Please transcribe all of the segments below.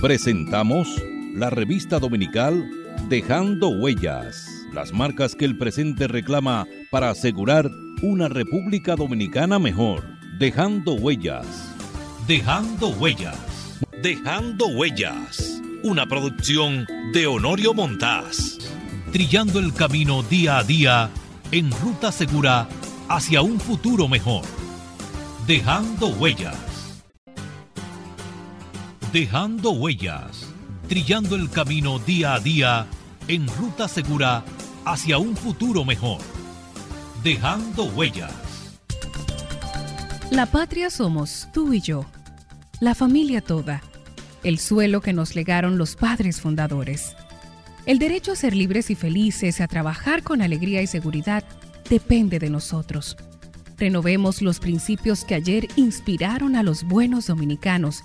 Presentamos la revista dominical Dejando Huellas, las marcas que el presente reclama para asegurar una República Dominicana mejor. Dejando Huellas. Dejando Huellas. Dejando Huellas. Una producción de Honorio Montás. Trillando el camino día a día en ruta segura hacia un futuro mejor. Dejando Huellas. Dejando Huellas. Trillando el camino día a día en ruta segura hacia un futuro mejor. Dejando Huellas. La patria somos tú y yo, la familia toda, el suelo que nos legaron los padres fundadores. El derecho a ser libres y felices, a trabajar con alegría y seguridad, depende de nosotros. Renovemos los principios que ayer inspiraron a los buenos dominicanos,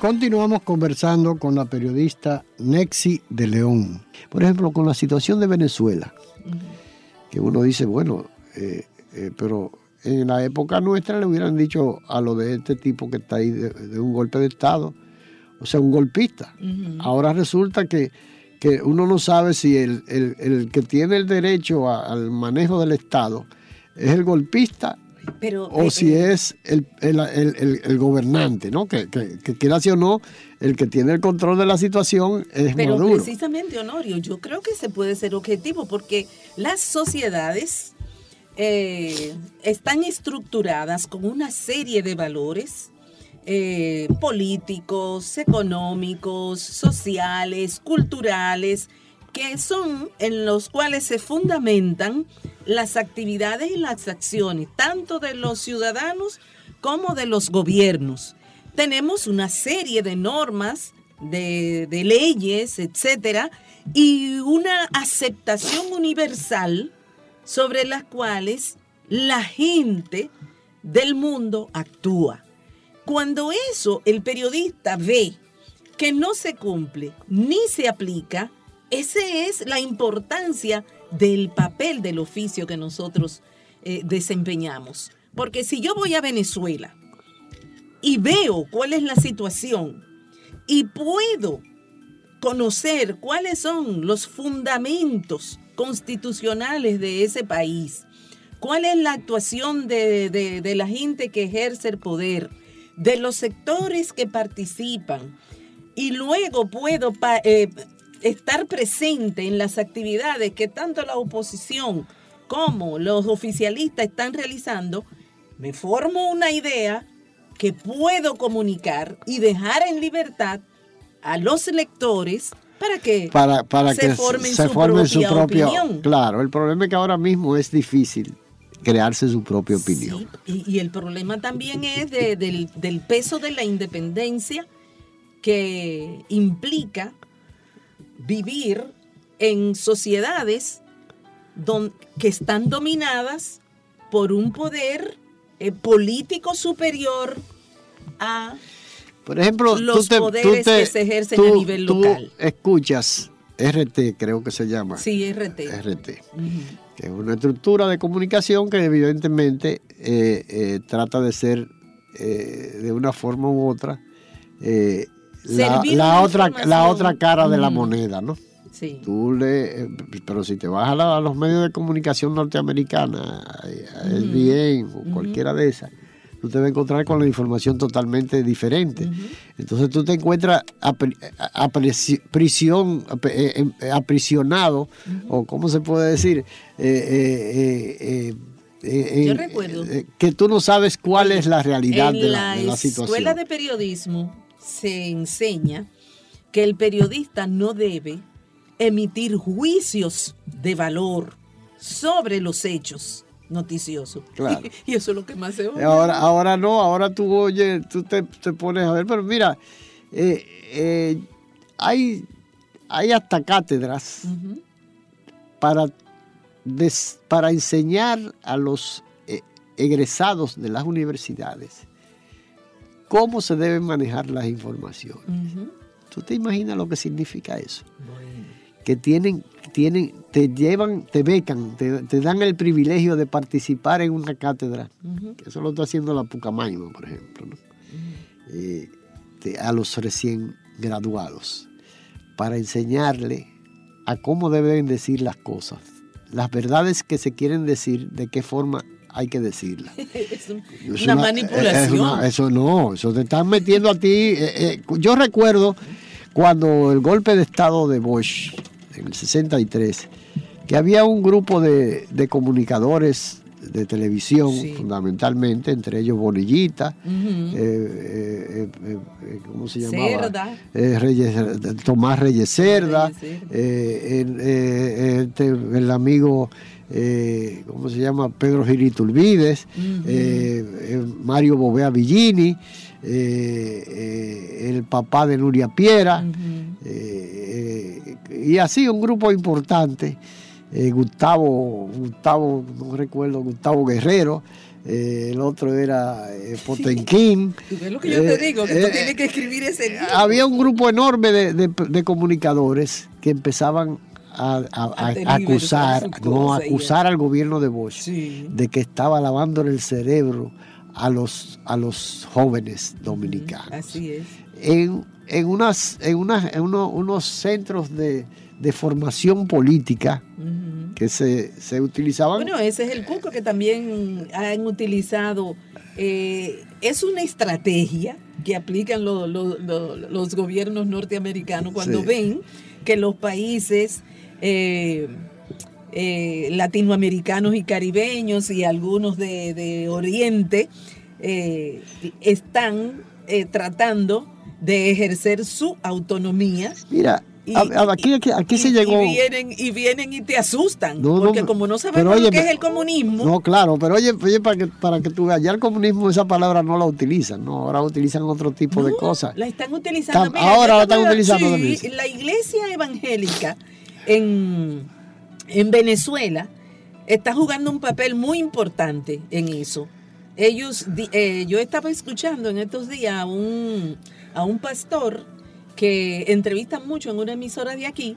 Continuamos conversando con la periodista Nexi de León. Por ejemplo, con la situación de Venezuela, que uno dice, bueno, eh, eh, pero en la época nuestra le hubieran dicho a lo de este tipo que está ahí de un golpe de Estado, o sea, un golpista. Ahora resulta que, uno no sabe si el, que tiene el derecho al manejo del Estado es el golpista o eh, si eh, es el, gobernante, ¿no? Que, que, quiera o no, el que tiene el control de la situación es Pero precisamente, Honorio, yo creo que se puede ser objetivo porque las sociedades eh, están estructuradas con una serie de valores eh, políticos, económicos, sociales, culturales, que son en los cuales se fundamentan las actividades y las acciones, tanto de los ciudadanos como de los gobiernos. Tenemos una serie de normas, de, leyes, etcétera, y una aceptación universal sobre las cuales la gente del mundo actúa. Cuando eso el periodista ve que no se cumple ni se aplica, esa es la importancia del papel del oficio que nosotros eh, desempeñamos. Porque si yo voy a Venezuela y veo cuál es la situación y puedo conocer cuáles son los fundamentos constitucionales de ese país, cuál es la actuación de, la gente que ejerce el poder, de los sectores que participan y luego puedo eh, estar presente en las actividades que tanto la oposición como los oficialistas están realizando, me formo una idea que puedo comunicar y dejar en libertad a los lectores para que, para, para se, que formen, se su, propia su propia opinión. Claro, el problema es que ahora mismo es difícil crearse su propia opinión. y, el problema también es del, peso de la independencia que implica vivir en sociedades que están dominadas por un poder eh, político superior a por ejemplo, los poderes que se ejercen a nivel local. escuchas RT, creo que se llama. Sí, RT. RT que es una estructura de comunicación que evidentemente eh, eh, trata de ser eh, de una forma u otra la, otra, la otra cara de la moneda, ¿no? Sí. Tú le, pero si te vas a, los medios de comunicación norteamericana, el bien o cualquiera de esas, tú te vas a encontrar con la información totalmente diferente. Entonces tú te encuentras a, prisión, eh, eh, aprisionado, o cómo se puede decir, eh, Yo recuerdo que tú no sabes cuál es la realidad de la, de la situación. En la escuela de periodismo se enseña que el periodista no debe emitir juicios de valor sobre los hechos noticioso. Claro. y eso es lo que más se oye. Ahora, ahora no, ahora tú oyes, tú te, pones a ver, pero mira, eh, eh, hay, hay hasta cátedras para, para enseñar a los eh, egresados de las universidades cómo se deben manejar las informaciones. ¿Tú te imaginas lo que significa eso? Que tienen, tienen, te llevan, te becan, te, dan el privilegio de participar en una cátedra. Eso lo está haciendo la Pucamaima, por ejemplo. Eh, a los recién graduados para enseñarle a cómo deben decir las cosas, las verdades que se quieren decir, de qué forma hay que decirlas. es, una, manipulación. eso no, eso te están metiendo a ti. Eh, eh, yo recuerdo cuando el golpe de Estado de Bush, en el 63, que había un grupo de, de comunicadores de televisión, fundamentalmente, entre ellos Bonillita, eh, eh, eh, ¿cómo se llamaba? Tomás Reyes Cerda, este, el, amigo, ¿cómo se llama? Pedro Girito Ulvides, Mario Bovea Villini, el papá de Nuria Piera, y así un grupo importante. Eh, Gustavo, Gustavo, no recuerdo, Gustavo Guerrero, eh, el otro era eh, Potenquín. Es lo que yo te digo, que tú tienes que escribir ese libro. Había un grupo enorme de, comunicadores que empezaban a, acusar, no, acusar al gobierno de Bosch de que estaba lavándole el cerebro a los, a los jóvenes dominicanos. Así es. En, en, unas, en, unas, en unos centros de, de formación política que se, utilizaban. Bueno, ese es el cuco que también han utilizado. Eh, es una estrategia que aplican los gobiernos norteamericanos cuando ven que los países eh, eh, latinoamericanos y caribeños y algunos de, Oriente están tratando de ejercer su autonomía. Mira, aquí, se llegó. Y vienen, y vienen y te asustan. porque como no sabemos lo que es el comunismo. No, claro, pero oye, oye para, que, para que tú veas, ya el comunismo esa palabra no la utilizan, ¿no? Ahora utilizan otro tipo de cosas. La están utilizando. ahora la están utilizando La iglesia evangélica en, en Venezuela está jugando un papel muy importante en eso. Ellos, eh, yo estaba escuchando en estos días a un, a un pastor que entrevistan mucho en una emisora de aquí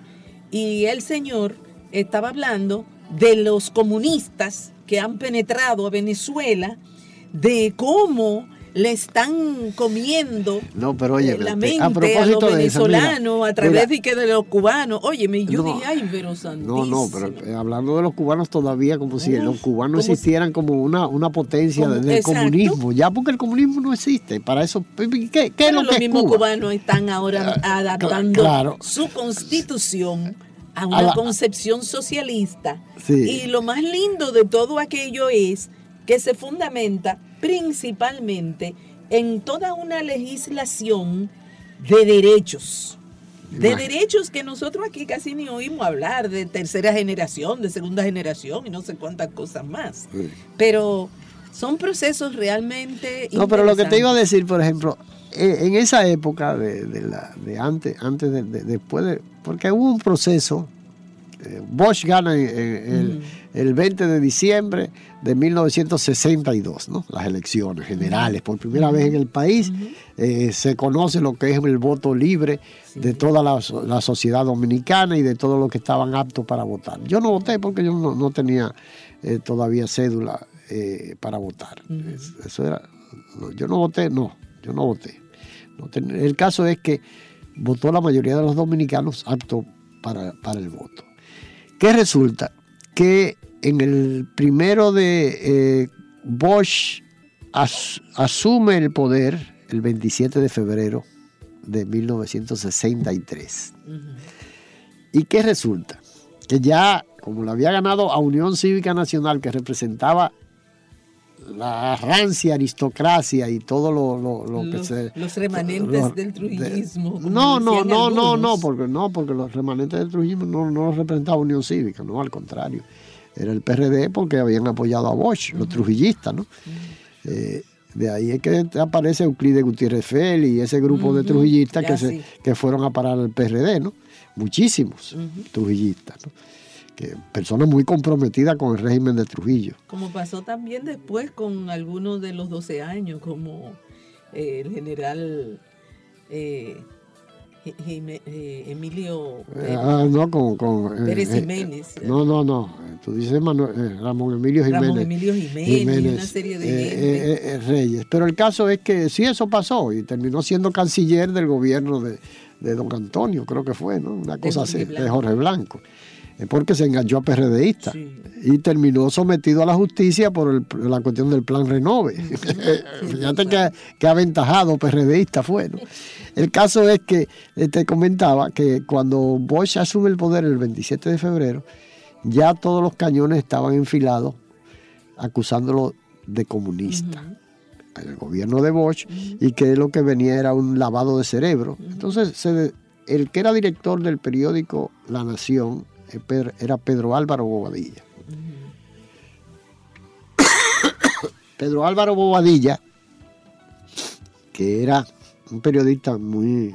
y el señor estaba hablando de los comunistas que han penetrado a Venezuela, de cómo le están comiendo no, pero oye, la mente a, los venezolanos a través de, que de los cubanos. Oye, yo dije, ay, pero No, no, pero eh, hablando de los cubanos todavía como si los cubanos existieran como una, una potencia del comunismo, ya porque el comunismo no existe. Para eso, ¿qué, qué es lo los que mismos cubanos están ahora ah, adaptando su constitución a una concepción socialista. Y lo más lindo de todo aquello es que se fundamenta principalmente en toda una legislación de derechos. De derechos que nosotros aquí casi ni oímos hablar, de tercera generación, de segunda generación y no sé cuántas cosas más. Pero son procesos realmente... No, pero lo que te iba a decir, por ejemplo, e, en esa época de, la, de antes, antes de, después de... Porque hubo un proceso, Bosch gana el, el 20 de diciembre de 1962, ¿no? las elecciones generales. Por primera vez en el país eh, se conoce lo que es el voto libre de toda la, sociedad dominicana y de todos los que estaban aptos para votar. Yo no voté porque yo no, tenía eh, todavía cédula eh, para votar. Eso era, yo no voté, no, yo no voté. el caso es que votó la mayoría de los dominicanos aptos para, para el voto. ¿Qué resulta? que en el primero de eh, Bosch asume el poder el 27 de febrero de 1963. ¿Y qué resulta? Que ya, como lo había ganado a Unión Cívica Nacional, que representaba la rancia aristocracia y todo lo, que se... Los remanentes del trujillismo. no, no, no, no, no, porque no, porque los remanentes del trujillismo no, no los representaba Unión Cívica, no, al contrario. Era el PRD porque habían apoyado a Bosch, los trujillistas, ¿no? Eh, de ahí es que aparece Euclides Gutiérrez Feli y ese grupo de trujillistas que, se, que fueron a parar al PRD, ¿no? Muchísimos trujillistas, ¿no? Que personas muy comprometidas con el régimen de Trujillo. Como pasó también después con algunos de los 12 años, como eh, el general eh, eh, Emilio ah, no, con, Pérez Jiménez. no, no, no. Tú dices Ramón Emilio Jiménez. Ramón Emilio Jiménez, una serie de Reyes. Pero el caso es que sí, eso pasó y terminó siendo canciller del gobierno de, de don Antonio, creo que fue, ¿no? Una cosa así, de Jorge Blanco porque se enganchó a PRDista y terminó sometido a la justicia por la cuestión del plan Renove. Fíjate que, aventajado PRDista fue. El caso es que eh, te comentaba que cuando Bosch asume el poder el 27 de febrero, ya todos los cañones estaban enfilados acusándolo de comunista. El gobierno de Bosch y que lo que venía era un lavado de cerebro. Entonces, el que era director del periódico La Nación, era Pedro Álvaro Bobadilla. Pedro Álvaro Bobadilla, que era un periodista muy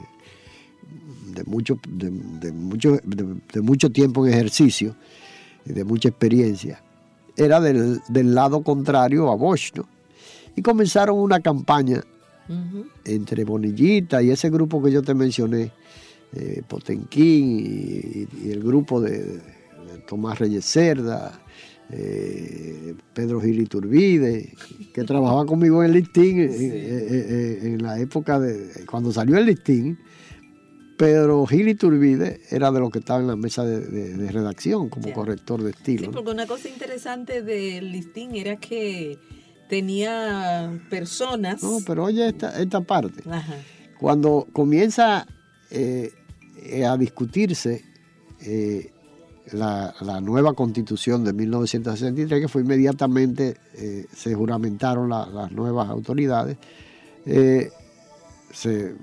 de mucho, de, mucho, de, mucho tiempo en ejercicio y de mucha experiencia, era del, lado contrario a Bosch, Y comenzaron una campaña entre Bonillita y ese grupo que yo te mencioné, eh, Potenquín y, el grupo de, Tomás Reyes Cerda, eh, Pedro Gil Iturbide, que trabajaba conmigo en el listín eh, en, la época de cuando salió el listín. Pedro Gil Iturbide era de los que estaba en la mesa de, redacción como corrector de estilo. Sí, porque una cosa interesante del listín era que tenía personas. No, pero oye esta, esta parte. Cuando comienza eh, a discutirse eh, la, nueva constitución de 1963, que fue inmediatamente, eh, se juramentaron las nuevas autoridades, se,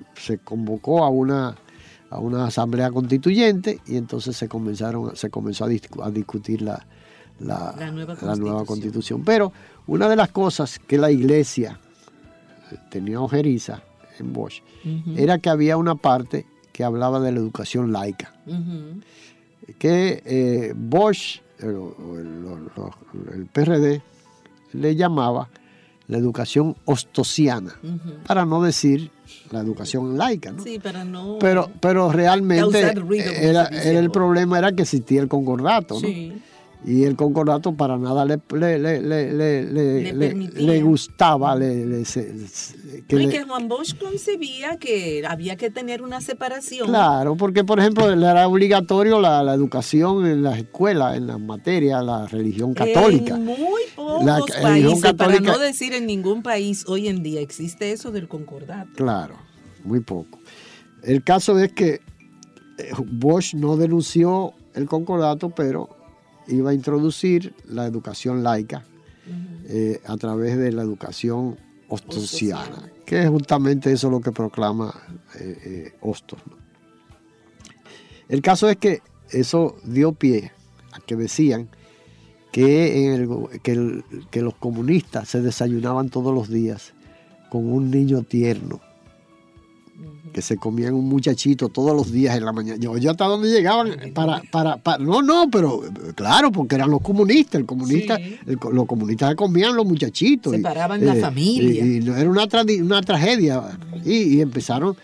convocó a una, a una asamblea constituyente y entonces se, comenzaron, se comenzó a, discutir la, nueva constitución. Pero una de las cosas que la iglesia tenía ojeriza en Bosch era que había una parte que hablaba de la educación laica. Que eh, Bosch, el, PRD, le llamaba la educación ostosiana, para no decir la educación laica. ¿no? Sí, para no. Pero, pero realmente era, el problema era que existía el concordato. ¿no? Y el concordato para nada le, le, le, gustaba. Le, que, que Juan Bosch concebía que había que tener una separación. Claro, porque por ejemplo era obligatorio la, educación en las escuelas, en las materias, la religión católica. En muy pocos países, para no decir en ningún país hoy en día existe eso del concordato. Claro, muy poco. El caso es que eh, Bosch no denunció el concordato, pero iba a introducir la educación laica eh, a través de la educación ostosiana, que es justamente eso lo que proclama eh, eh, Hostos. El caso es que eso dio pie a que decían que, que los comunistas se desayunaban todos los días con un niño tierno que se comían un muchachito todos los días en la mañana. Yo, yo hasta dónde llegaban para, para, no, no, pero claro, porque eran los comunistas, el comunista, los comunistas comían los muchachitos. Separaban la eh, familia. Y, era una, una tragedia. Y, empezaron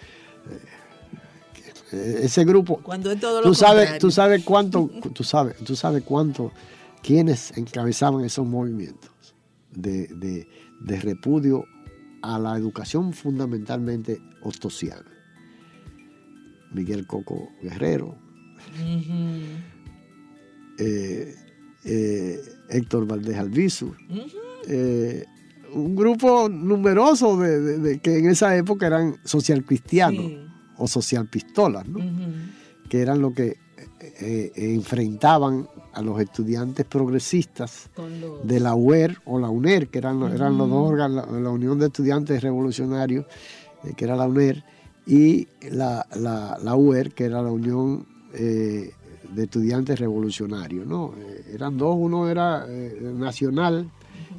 eh, ese grupo. Cuando es todo lo tú sabes, tú sabes cuánto, tú sabes, tú sabes cuánto, quienes encabezaban esos movimientos de, de, de repudio a la educación fundamentalmente ostosiana. Miguel Coco Guerrero, eh, eh, Héctor Valdés Albizu, eh, un grupo numeroso de, que en esa época eran social cristianos o social pistolas, que eran lo que enfrentaban a los estudiantes progresistas de la UER o la UNER, que eran, eran los dos órganos, la, Unión de Estudiantes Revolucionarios, que era la UNER, y la, la, UER, que era la Unión eh, de Estudiantes Revolucionarios. ¿no? Eh, eran dos, uno era eh, nacional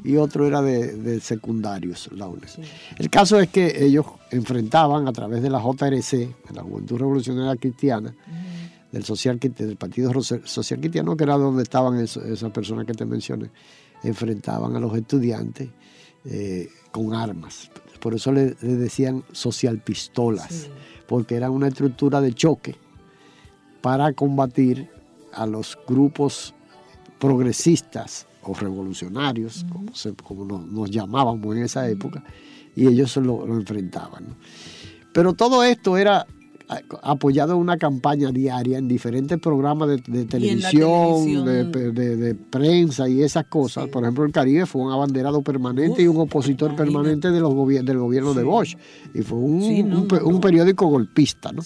y otro era de, secundarios, la UNER. El caso es que ellos enfrentaban a través de la JRC, de la Juventud Revolucionaria Cristiana, del, social, del Partido Social Cristiano, que era donde estaban esas personas que te mencioné, enfrentaban a los estudiantes eh, con armas. Por eso le, decían social pistolas, porque era una estructura de choque para combatir a los grupos progresistas o revolucionarios, como, nos, llamábamos en esa época, y ellos lo, lo enfrentaban. Pero todo esto era apoyado en una campaña diaria en diferentes programas de, televisión, de, prensa y esas cosas. Por ejemplo, el Caribe fue un abanderado permanente y un opositor permanente de los del gobierno de Bosch. Y fue un, un periódico golpista, ¿no?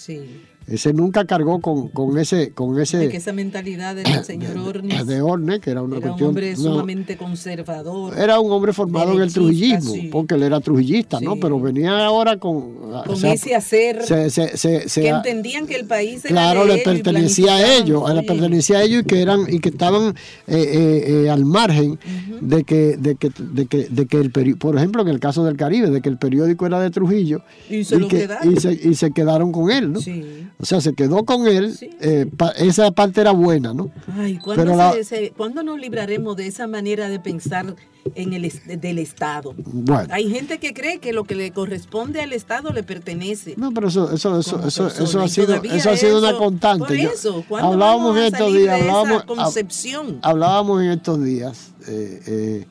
Ese nunca cargó con, con ese... Con ese de que esa mentalidad del señor Ornes. De Ornes, que era una era un hombre sumamente conservador. Era un hombre formado en el trujillismo, porque él era trujillista, ¿no? Pero venía ahora con... Con ese hacer que entendían que el país Claro, le pertenecía a ellos, le pertenecía a ellos y que eran y que estaban eh, eh, eh, al margen de, que, de, que, de, que, de que el periódico, por ejemplo, en el caso del Caribe, de que el periódico era de Trujillo y se, que, y se, y se quedaron con él, ¿no? Sí. O sea, se quedó con él. Eh, esa parte era buena, ¿no? Ay, ¿cuándo, nos libraremos de esa manera de pensar en el del Estado? Bueno. Hay gente que cree que lo que le corresponde al Estado le pertenece. No, pero eso, eso, eso, eso, eso ha sido, eso ha sido una constante. Por eso, hablábamos en estos días, hablábamos, concepción? hablábamos en estos días. Eh, eh,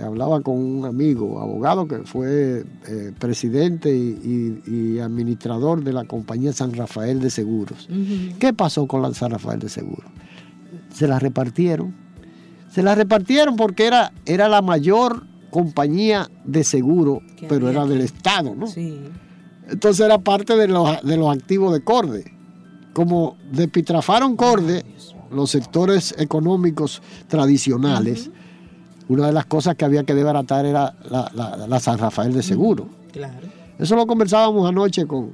hablaba con un amigo, abogado, que fue eh, presidente y, administrador de la compañía San Rafael de Seguros. ¿Qué pasó con la San Rafael de Seguros? Se la repartieron. Se la repartieron porque era, era la mayor compañía de seguro, pero era del Estado, ¿no? Sí. Entonces era parte de los, de los activos de Corde. Como despitrafaron Corde, los sectores económicos tradicionales, una de las cosas que había que desbaratar era la, San Rafael de Seguro. Claro. Eso lo conversábamos anoche con,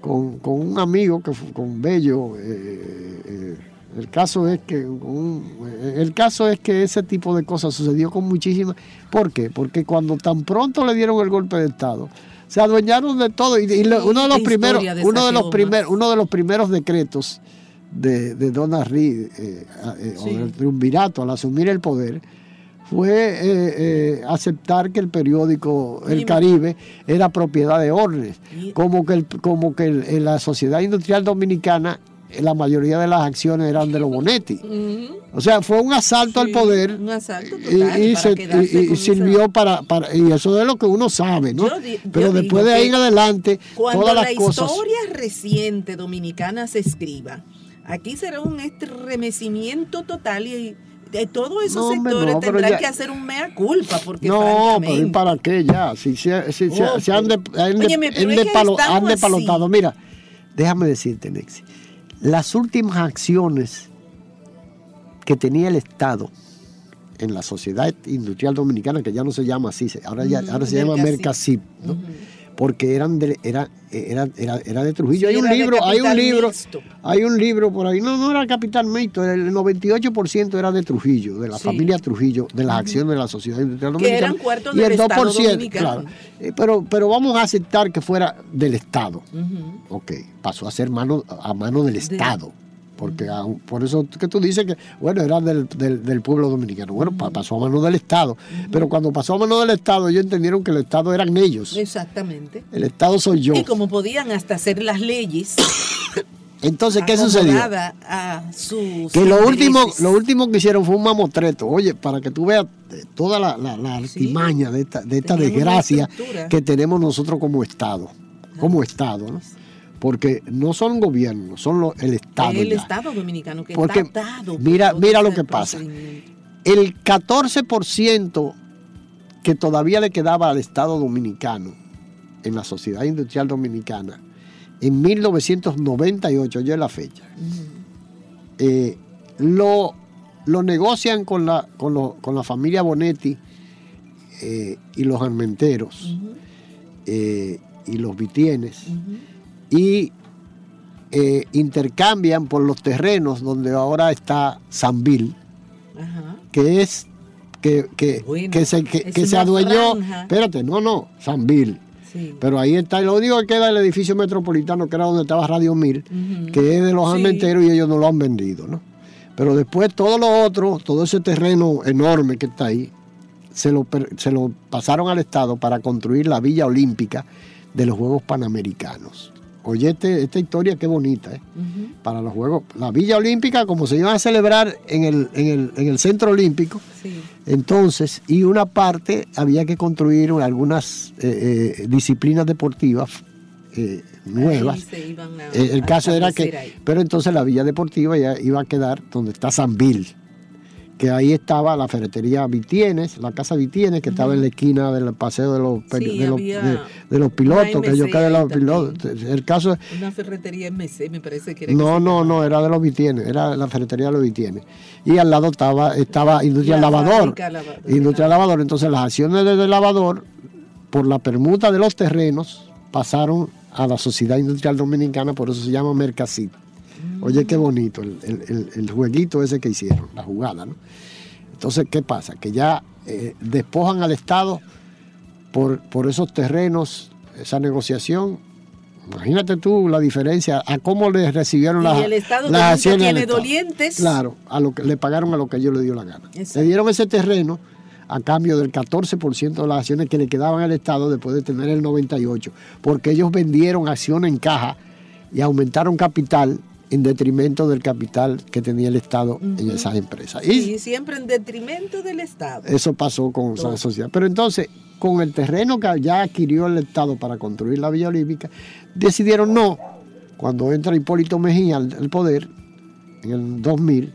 con, un amigo, que con Bello. Eh, eh, el caso es que el caso es que ese tipo de cosas sucedió con muchísimas. ¿Por qué? Porque cuando tan pronto le dieron el golpe de estado, se adueñaron de todo y, uno de los primeros, uno de los primeros, uno de los primeros decretos de, de Donna Reed eh, o del triunvirato al asumir el poder fue eh, eh, aceptar que el periódico El Caribe era propiedad de Ornes, como que, como que en la sociedad industrial dominicana la mayoría de las acciones eran de los Bonetti. O sea, fue un asalto al poder. Un asalto total y, sirvió para, para, Y eso es lo que uno sabe, ¿no? Pero después de ahí en adelante, todas las cosas. Cuando la historia reciente dominicana se escriba, aquí será un estremecimiento total y de todos esos sectores tendrán que hacer un mea culpa porque no pero para qué ya si se, si, se han, de, han, depalotado mira déjame decirte Nexi las últimas acciones que tenía el Estado en la sociedad industrial dominicana que ya no se llama así ahora ya ahora se llama Mercasip. ¿no? Porque eran de, era, era, era, de Trujillo. hay un libro, hay un libro, hay un libro por ahí. No, no era Capital Mixto, el 98% era de Trujillo, de la familia Trujillo, de las acciones de la sociedad industrial dominicana. y el 2%, claro. Eh, pero, pero vamos a aceptar que fuera del Estado. Ok, pasó a ser mano, a mano del Estado porque por eso que tú dices que, bueno, era del, pueblo dominicano. Bueno, pasó a mano del Estado. Pero cuando pasó a mano del Estado, ellos entendieron que el Estado eran ellos. Exactamente. El Estado soy yo. Y como podían hasta hacer las leyes. Entonces, ¿qué sucedió? que lo último, lo último que hicieron fue un mamotreto. Oye, para que tú veas eh, toda la, la, artimaña de esta, de esta desgracia que tenemos nosotros como Estado. Como Estado, ¿no? Porque no son gobiernos, son el Estado. El Estado dominicano que porque está dado Mira, mira lo que pasa. El 14% que todavía le quedaba al Estado dominicano en la sociedad industrial dominicana en 1998, yo es la fecha, eh, lo, lo, negocian con la, con, la familia Bonetti eh, y los armenteros eh, y los vitienes y eh, intercambian por los terrenos donde ahora está Sanville, que es que, que, se, que, se adueñó, espérate, no, no, Sanville, Pero ahí está, lo único que queda el edificio metropolitano, que era donde estaba Radio Mil, que es de los almenteros y ellos no lo han vendido, ¿no? Pero después todo lo otro, todo ese terreno enorme que está ahí, se lo, se lo pasaron al Estado para construir la Villa Olímpica de los Juegos Panamericanos. Oye, este, esta historia qué bonita, ¿eh? Para los Juegos. La Villa Olímpica, como se iba a celebrar en el, en el, Centro Olímpico, entonces, y una parte había que construir algunas eh, eh, disciplinas deportivas nuevas. el caso era que, pero entonces la Villa Deportiva ya iba a quedar donde está San Bill que ahí estaba la ferretería Vitienes, la casa Vitienes, que estaba en la esquina del paseo de los, de, los pilotos, que yo quedé los pilotos. El caso Una ferretería MC, me parece que era. No, no, no, era de los Vitienes, era la ferretería de los Vitienes. Y al lado estaba, estaba Industria Lavador. Industria Lavador. Entonces las acciones del lavador, por la permuta de los terrenos, pasaron a la Sociedad Industrial Dominicana, por eso se llama Mercasito. Oye, qué bonito el, jueguito ese que hicieron, la jugada, ¿no? Entonces, ¿qué pasa? Que ya eh, despojan al Estado por, por esos terrenos, esa negociación. Imagínate tú la diferencia, a cómo le recibieron las, el Estado las tiene dolientes. Claro, a lo que le pagaron a lo que ellos le dio la gana. Le dieron ese terreno a cambio del 14% de las acciones que le quedaban al Estado después de tener el 98%, porque ellos vendieron acciones en caja y aumentaron capital en detrimento del capital que tenía el Estado en esas empresas. Y, siempre en detrimento del Estado. Eso pasó con esa sociedad. Pero entonces, con el terreno que ya adquirió el Estado para construir la Villa Olímpica, decidieron no. Cuando entra Hipólito Mejía al, poder, en el 2000,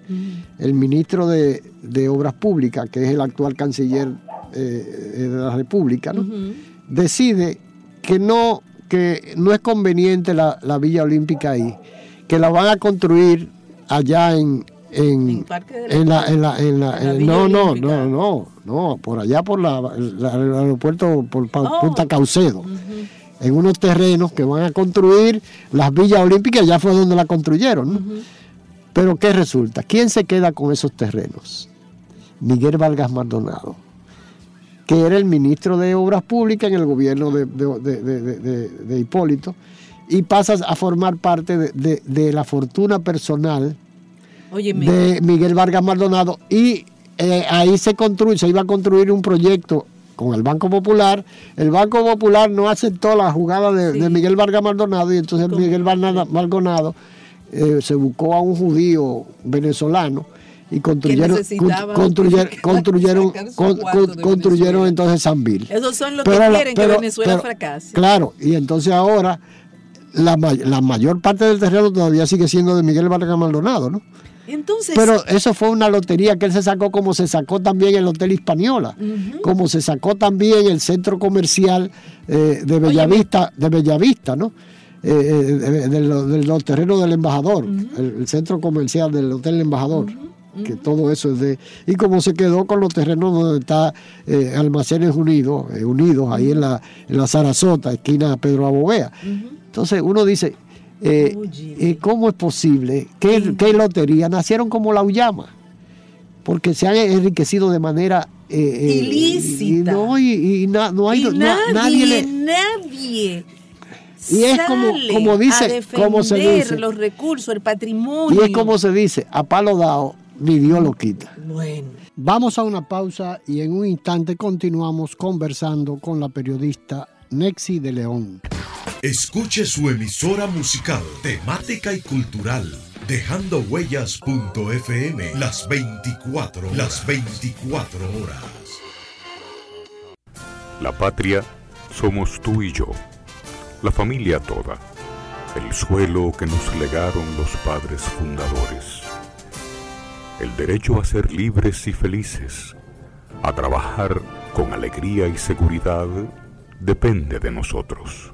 el ministro de, Obras Públicas, que es el actual canciller eh, de la República, decide que no, que no es conveniente la, la Villa Olímpica ahí que la van a construir allá en en, en, la, en, la, en, la, no, no, no, no, no, por allá por la, el, aeropuerto por oh. Punta Caucedo, en unos terrenos que van a construir las villas olímpicas, ya fue donde la construyeron. Pero ¿qué resulta? ¿Quién se queda con esos terrenos? Miguel Vargas Maldonado, que era el ministro de Obras Públicas en el gobierno de, de Hipólito y pasas a formar parte de, la fortuna personal de Miguel Vargas Maldonado y eh, ahí se construye, se iba a construir un proyecto con el Banco Popular. El Banco Popular no aceptó la jugada de, Miguel Vargas Maldonado y entonces Miguel Vargas Maldonado eh, se buscó a un judío venezolano y construyeron construyeron construyeron, construyeron, entonces San Bill. Esos son los que quieren que Venezuela fracase. Claro, y entonces ahora la, mayor parte del terreno todavía sigue siendo de Miguel Vargas Maldonado, ¿no? Entonces, Pero eso fue una lotería que él se sacó como se sacó también el Hotel Hispaniola, como se sacó también el centro comercial eh, de Bellavista, de Bellavista, ¿no? Eh, eh, de, los terrenos del embajador, el, centro comercial del Hotel Embajador. que todo eso es de... Y como se quedó con los terrenos donde está Almacenes Unidos, unidos ahí en la, en la Sarasota, esquina Pedro Abovea. Entonces uno dice, eh, eh, ¿cómo es posible? ¿Qué, lotería? Nacieron como la Ullama, porque se han enriquecido de manera eh, ilícita. Y, no, hay nadie, nadie, y es como, como dice, como se dice, los recursos, el patrimonio. Y es como se dice, a palo dado, ni Dios lo quita. Bueno. Vamos a una pausa y en un instante continuamos conversando con la periodista Nexi de León. Escuche su emisora musical, temática y cultural, dejando huellas.fm las 24, las 24 horas. La patria somos tú y yo, la familia toda, el suelo que nos legaron los padres fundadores, el derecho a ser libres y felices, a trabajar con alegría y seguridad, depende de nosotros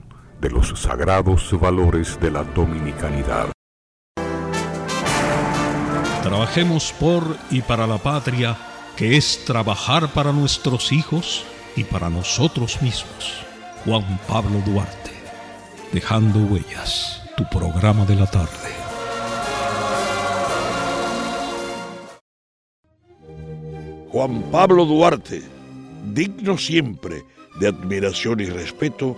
de los sagrados valores de la dominicanidad. Trabajemos por y para la patria, que es trabajar para nuestros hijos y para nosotros mismos. Juan Pablo Duarte, dejando huellas, tu programa de la tarde. Juan Pablo Duarte, digno siempre de admiración y respeto,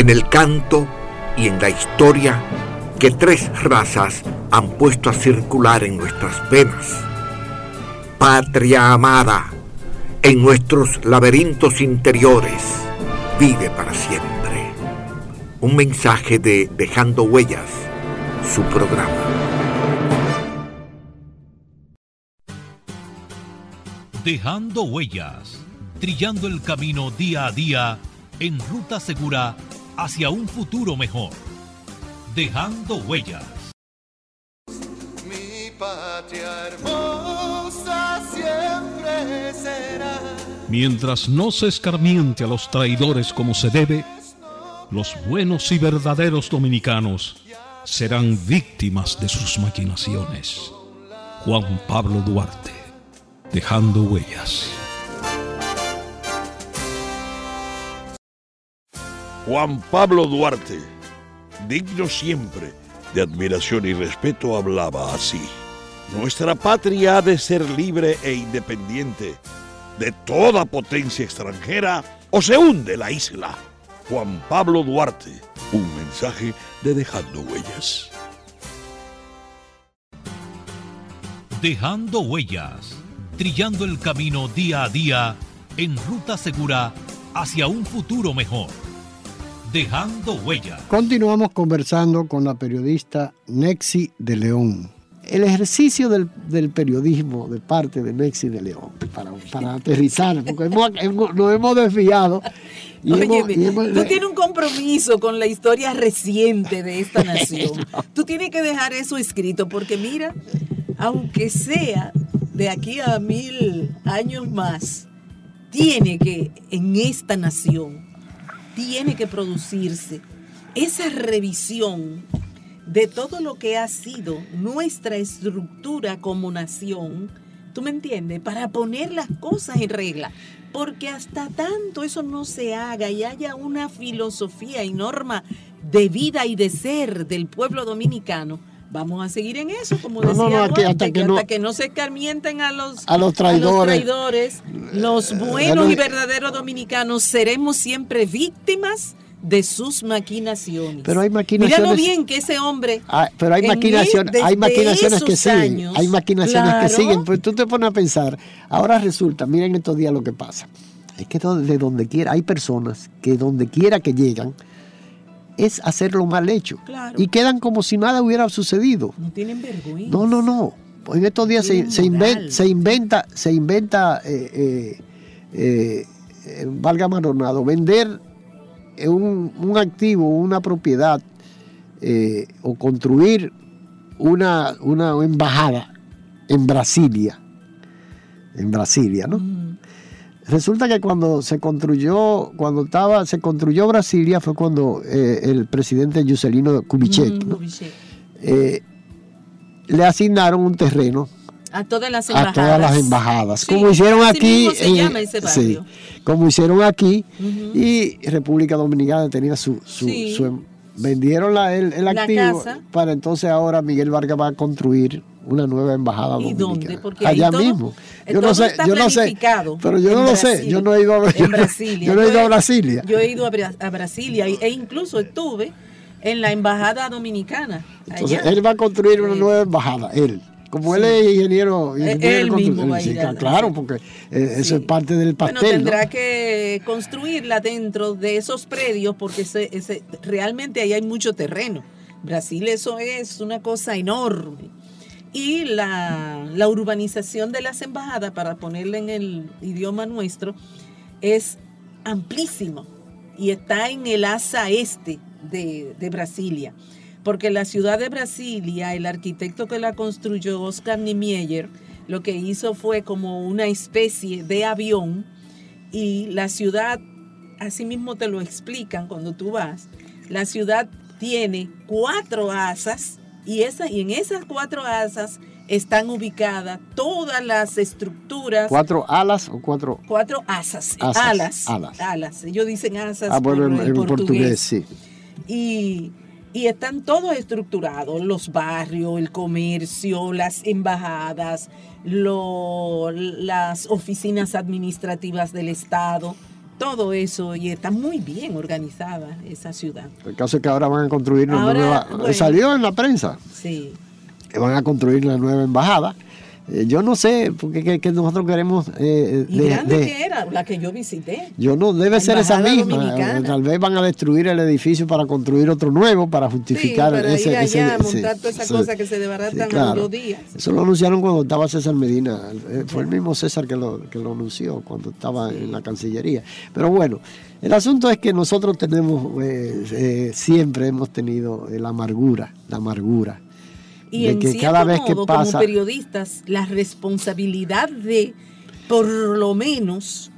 en el canto y en la historia que tres razas han puesto a circular en nuestras venas. Patria amada, en nuestros laberintos interiores, vive para siempre. Un mensaje de Dejando Huellas, su programa. Dejando Huellas, trillando el camino día a día en ruta segura hacia un futuro mejor. Dejando huellas. Mi patria hermosa siempre será. Mientras no se escarmiente a los traidores como se debe, los buenos y verdaderos dominicanos serán víctimas de sus maquinaciones. Juan Pablo Duarte, dejando huellas. Juan Pablo Duarte, digno siempre de admiración y respeto, hablaba así. Nuestra patria ha de ser libre e independiente de toda potencia extranjera o se hunde la isla. Juan Pablo Duarte, un mensaje de Dejando Huellas. Dejando Huellas, trillando el camino día a día en ruta segura hacia un futuro mejor. Dejando huellas. Continuamos conversando con la periodista Nexi de León. El ejercicio del, periodismo de parte de Nexi de León, para, aterrizar, porque nos hemos desviado. tú tienes un compromiso con la historia reciente de esta nación. Tú tienes que dejar eso escrito, porque mira, aunque sea de aquí a mil años más, tiene que en esta nación tiene que producirse esa revisión de todo lo que ha sido nuestra estructura como nación, ¿tú me entiendes? Para poner las cosas en regla. Porque hasta tanto eso no se haga y haya una filosofía y norma de vida y de ser del pueblo dominicano, vamos a seguir en eso, como decía hasta, que, no, se escarmienten a los, a los traidores, los, eh, buenos y verdaderos dominicanos seremos siempre víctimas de sus maquinaciones. Pero hay maquinaciones. bien que ese hombre. Ah, pero hay maquinaciones, hay maquinaciones que siguen. hay maquinaciones que siguen. Pues tú te pones a pensar. Ahora resulta, miren estos días lo que pasa. Es que de donde quiera, hay personas que donde quiera que llegan, es hacerlo mal hecho. Y quedan como si nada hubiera sucedido. No tienen vergüenza. No, no, no. En estos días se, inventa, se inventa, se inventa eh, eh, eh, valga maronado, vender un, un activo, una propiedad o construir una, una embajada en Brasilia. En Brasilia, ¿no? Resulta que cuando se construyó, cuando estaba, se construyó Brasilia fue cuando eh, el presidente Juscelino Kubitschek, eh, le asignaron un terreno A todas las a embajadas. todas las embajadas, Sí, como hicieron aquí, sí, como hicieron aquí y República Dominicana tenía su, su, Sí. su- em- vendieron la, el, el La activo casa. para entonces ahora Miguel Vargas va a construir una nueva embajada ¿Y dominicana dónde? Porque allá todo- mismo. Yo no sé, yo no sé, pero yo no lo sé, yo no he ido a, en Brasilia. yo no he ido a Brasilia. Yo he ido a, Bra- a Brasilia e incluso estuve en la embajada dominicana. Entonces él va a construir una nueva embajada, él. Como él es ingeniero, ingeniero él constru- mismo va a sí, ir a- claro, porque eh, eso es parte del Bueno, pastel. ¿no? tendrá que construirla dentro de esos predios porque ese, ese- realmente ahí hay mucho terreno. Brasil eso es una cosa enorme. Y la, la urbanización de las embajadas, para ponerla en el idioma nuestro, es amplísimo y está en el asa este de, de Brasilia. Porque la ciudad de Brasilia, el arquitecto que la construyó, Oscar Niemeyer, lo que hizo fue como una especie de avión y la ciudad, así mismo te lo explican cuando tú vas, la ciudad tiene cuatro asas y, esa, y en esas cuatro asas están ubicadas todas las estructuras. ¿Cuatro alas o cuatro? Cuatro asas, Asas, alas, alas. alas. Ellos dicen asas Ah, bueno, por en, el en portugués, sí. y, y están todos estructurados, los barrios, el comercio, las embajadas, lo- las oficinas administrativas del Estado, todo eso, y está muy bien organizada esa ciudad. El caso es que ahora van a construir una Ahora, nueva. bueno. Salió en la prensa Sí. que van a construir una nueva embajada. Eh, yo no sé, porque que, que nosotros queremos. eh, Y de- grande de- que era la que yo visité. yo no, debe La ser esa misma. dominicana. Eh, Tal vez van a destruir el edificio para construir otro nuevo, para Sí, justificar para ese. ir allá a ese- montar sí, toda esa sí. cosa que se desbaratan Sí, claro. días. Eso lo anunciaron cuando estaba César Medina. eh, Fue el mismo César que lo, que lo anunció cuando estaba en la Cancillería. Pero bueno, el asunto es que nosotros tenemos, eh, eh, siempre hemos tenido la amargura, la amargura. Y de en que cierto cada vez que modo, pasa, como periodistas, la responsabilidad de, por lo menos,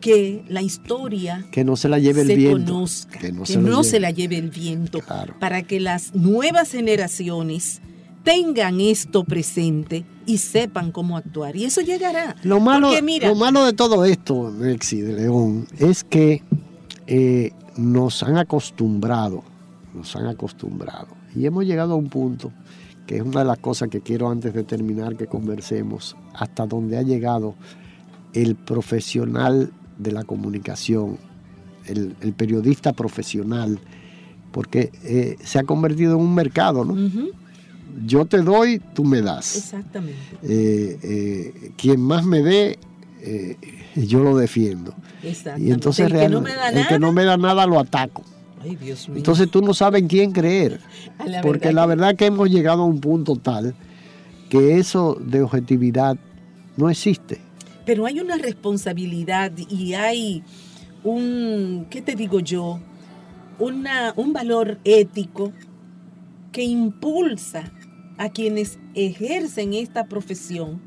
que la historia que no se la lleve el viento. conozca, que no, que se, la no lleve. se la lleve el viento, Claro. para que las nuevas generaciones tengan esto presente y sepan cómo actuar. Y eso llegará. Lo malo, Porque mira, lo malo de todo esto, Mexi de León, es que eh, nos han acostumbrado, nos han acostumbrado. Y hemos llegado a un punto que es una de las cosas que quiero antes de terminar que conversemos, hasta donde ha llegado el profesional de la comunicación, el, el periodista profesional, porque eh, se ha convertido en un mercado, ¿no? Yo te doy, tú me das exactamente. eh, eh, quien más me dé, yo lo defiendo. exactamente. Y entonces el que real- no me da el nada, que no me da nada lo ataco. Ay Dios mío. Entonces tú no sabes en quién creer. La Porque verdad la verdad que hemos llegado a un punto tal que eso de objetividad no existe. Pero hay una responsabilidad y hay un, ¿qué te digo yo? Una, un valor ético que impulsa a quienes ejercen esta profesión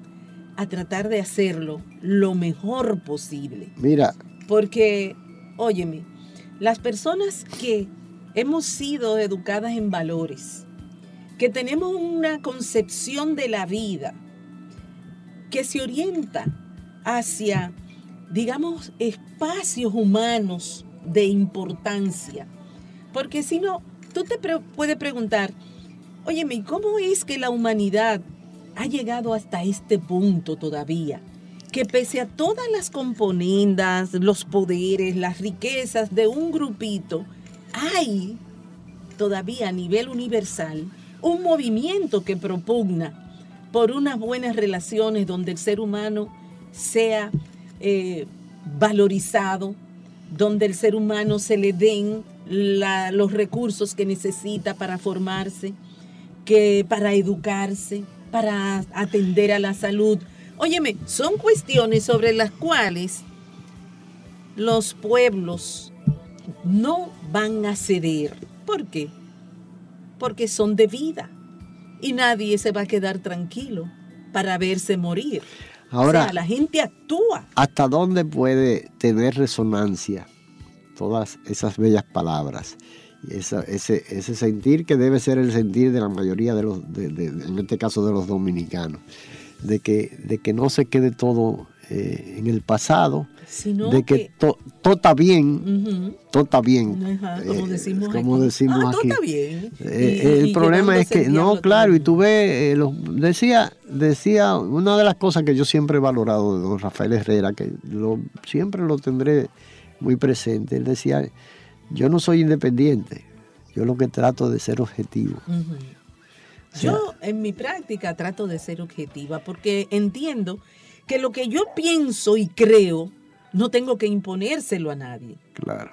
a tratar de hacerlo lo mejor posible. Mira, Porque, óyeme, las personas que hemos sido educadas en valores, que tenemos una concepción de la vida, que se orienta hacia, digamos, espacios humanos de importancia. Porque si no, tú te puedes preguntar, óyeme, ¿y ¿cómo es que la humanidad ha llegado hasta este punto todavía? Que pese a todas las componendas, los poderes, las riquezas de un grupito, hay todavía a nivel universal un movimiento que propugna por unas buenas relaciones donde el ser humano sea eh, valorizado, donde el ser humano se le den los recursos que necesita para formarse, que para educarse, para atender a la salud. Óyeme, son cuestiones sobre las cuales los pueblos no van a ceder. ¿Por qué? Porque son de vida y nadie se va a quedar tranquilo para verse morir. Ahora- o sea, la gente actúa. ¿hasta dónde puede tener resonancia todas esas bellas palabras? Esa- ese, ese sentir que debe ser el sentir de la mayoría de los, de- de- en este caso de los dominicanos. De que, de que no se quede todo eh, en el pasado, Sino de que, que- to- todo está bien, todo está bien. Ajá, como eh, decimos como aquí. decimos Ah, todo aquí. está bien. Eh, Y- el y problema es que, no, claro, y tú ves, eh, los- decía, decía, una de las cosas que yo siempre he valorado de don Rafael Herrera, que lo, siempre lo tendré muy presente, él decía, yo no soy independiente, yo lo que trato de ser objetivo. Yo en mi práctica trato de ser objetiva porque entiendo que lo que yo pienso y creo no tengo que imponérselo a nadie. claro.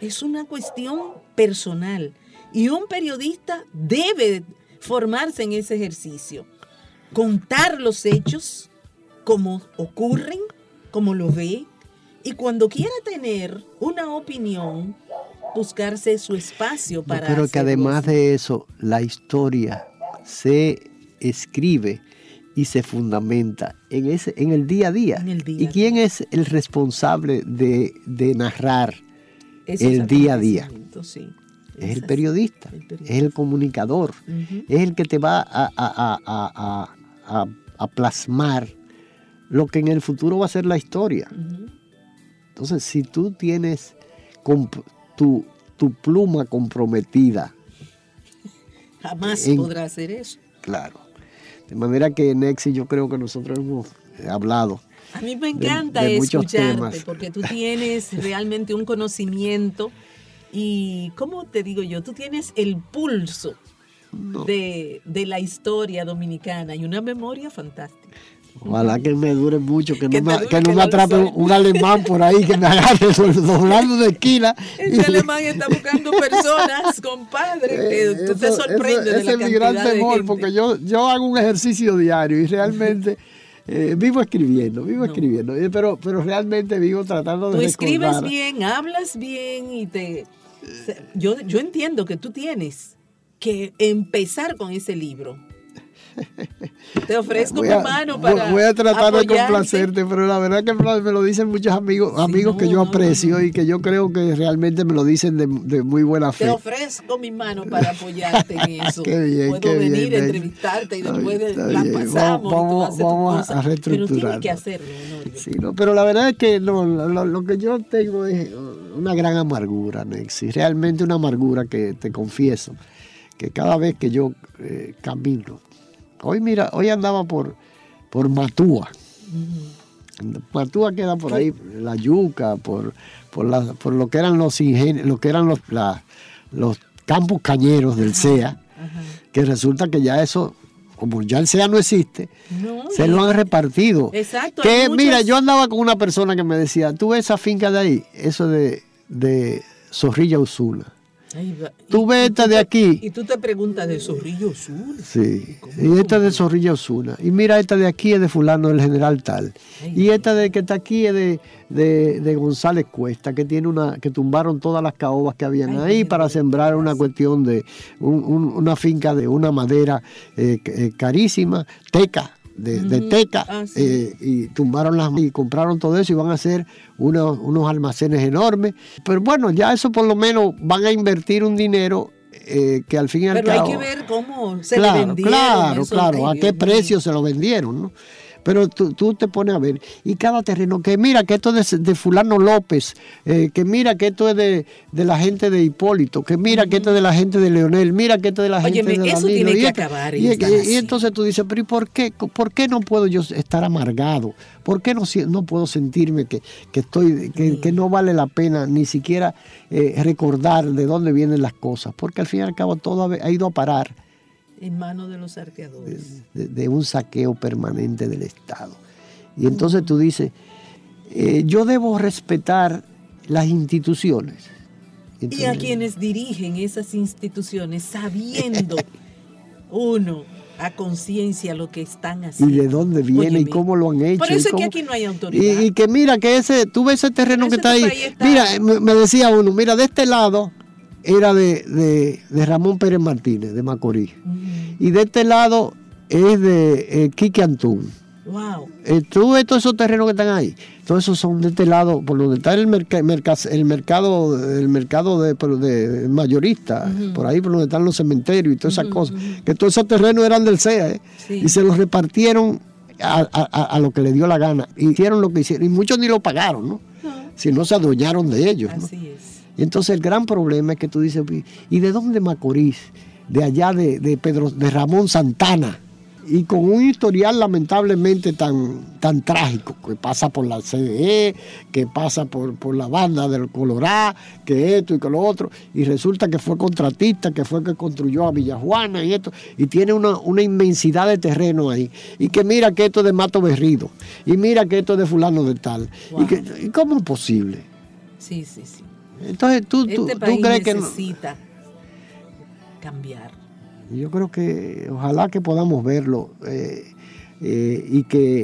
Es una cuestión personal y un periodista debe formarse en ese ejercicio. Contar los hechos como ocurren, como lo ve y cuando quiera tener una opinión, buscarse su espacio para pero que además de eso, la historia se escribe y se fundamenta en, ese, en el día a día. En el día ¿Y quién es el responsable de, de narrar Esos el día a día? sí. Es el periodista, es el comunicador, es el que te va a, a- a- a- plasmar lo que en el futuro va a ser la historia. Entonces, si tú tienes tu, tu pluma comprometida, Jamás en- podrá hacer eso. claro. De manera que en Exi yo creo que nosotros hemos hablado. A mí me encanta de escucharte porque tú tienes realmente un conocimiento y, ¿cómo te digo yo? Tú tienes el pulso de, de la historia dominicana y una memoria fantástica. Ojalá que me dure mucho, que no Que me, que no atrape un, alemán por ahí que me agarre doblando de esquina. Ese alemán está buscando personas, compadre, que tú te Eso- sorprendes eso- de ese es mi gran temor, porque yo, yo hago un ejercicio diario y realmente eh, vivo escribiendo, vivo escribiendo, eh, pero, pero realmente vivo tratando de Tú escribes recordar. bien, hablas bien y te... Yo, yo entiendo que tú tienes que empezar con ese libro. Te ofrezco mi mano para voy a tratar de apoyarte. complacerte, pero la verdad que me lo dicen muchos amigos, amigos que yo aprecio y que yo creo que realmente me lo dicen de, de muy buena Te fe. ofrezco mi mano para apoyarte en eso. Qué bien, Puedo qué venir bien, a entrevistarte y después de- la bien, pasamos. vamos- vamos a cosa. Pero que hacerlo. Sí, no, pero la verdad es que no, lo, lo que yo tengo es una gran amargura, Nexi. Realmente una amargura que te confieso, que cada vez que yo eh, camino, hoy mira, hoy andaba por, por Matúa. Matúa queda por ahí, la yuca, por, por, la- por lo que eran los ingenios, lo que eran los, la- los campos cañeros del CEA, que resulta que ya eso, como ya el CEA no existe, No, se lo han repartido. Exacto. Que mira, yo andaba con una persona que me decía, tú ves esa finca de ahí, eso de, de Zorrilla Usula. Tú ves esta de aquí. Y tú te preguntas de Zorrillo Azul. Sí, y esta es de Zorrilla Osuna. Y mira, esta de aquí es de fulano del general tal. Y esta de que está aquí es de, de- de González Cuesta, que tiene una, que tumbaron todas las caobas que habían ahí para sembrar una cuestión de un- un- una finca de una madera eh, eh, carísima, teca. De, teca Ah, sí. eh, y tumbaron las y compraron todo eso y van a hacer unos, unos almacenes enormes pero bueno ya eso por lo menos van a invertir un dinero eh, que al fin y al Pero hay cabo que ver cómo se claro, le vendieron. Claro, claro, a qué precio se lo vendieron, ¿no? Pero tú, tú te pones a ver, y cada terreno, que mira que esto es de, de fulano López, eh, que mira que esto es de, de la gente de Hipólito, que mira que esto es de la gente de Leonel, mira que esto es de la gente de eso Danilo, tiene y que acabar, Y, entonces tú dices, pero ¿y por qué, por qué no puedo yo estar amargado? ¿Por qué no, no puedo sentirme que, que estoy, que, que no vale la pena ni siquiera eh, recordar de dónde vienen las cosas? Porque al fin y al cabo todo ha- ha ido a parar En manos de los arqueadores. de, de un saqueo permanente del Estado. Y entonces tú dices, eh, yo debo respetar las instituciones. Y a quienes dirigen esas instituciones sabiendo, uno, a conciencia lo que están y haciendo. de dónde viene y cómo lo han hecho. Por y eso es que aquí no hay autoridad. Y, y que mira que ese, tú ves ese terreno que está ahí. está. Mira, me, me decía uno, mira, de este lado era de, de- de Ramón Pérez Martínez, de Macorís. Y de este lado es de eh, Quique Antún. Wow. Eh, tú ves todos esos terrenos que están ahí, todos esos son de este lado, por donde está el, merca- el mercado, el mercado de, de mayorista, por ahí por donde están los cementerios y todas esas cosas, que todos esos terrenos eran del CEA, ¿eh? Sí. y se los repartieron a, a- a lo que le dio la gana. Hicieron lo que hicieron. Y muchos ni lo pagaron, ¿no? Si no se adueñaron de ellos. ¿no? Así es. Entonces el gran problema es que tú dices, ¿y de dónde Macorís? De allá de, de Pedro, de Ramón Santana. Y con un historial lamentablemente tan, tan trágico, que pasa por la CDE, que pasa por, por la banda del Colorá, que esto y que lo otro, y resulta que fue contratista, que fue el que construyó a Villajuana y esto, y tiene una, una inmensidad de terreno ahí, y que mira que esto es de Mato Berrido, y mira que esto es de fulano de tal, y, que, ¿y cómo es posible? Sí, sí, sí. Entonces tú, Este tú país crees que... no- necesita cambiar. Yo creo que ojalá que podamos verlo eh, eh, y que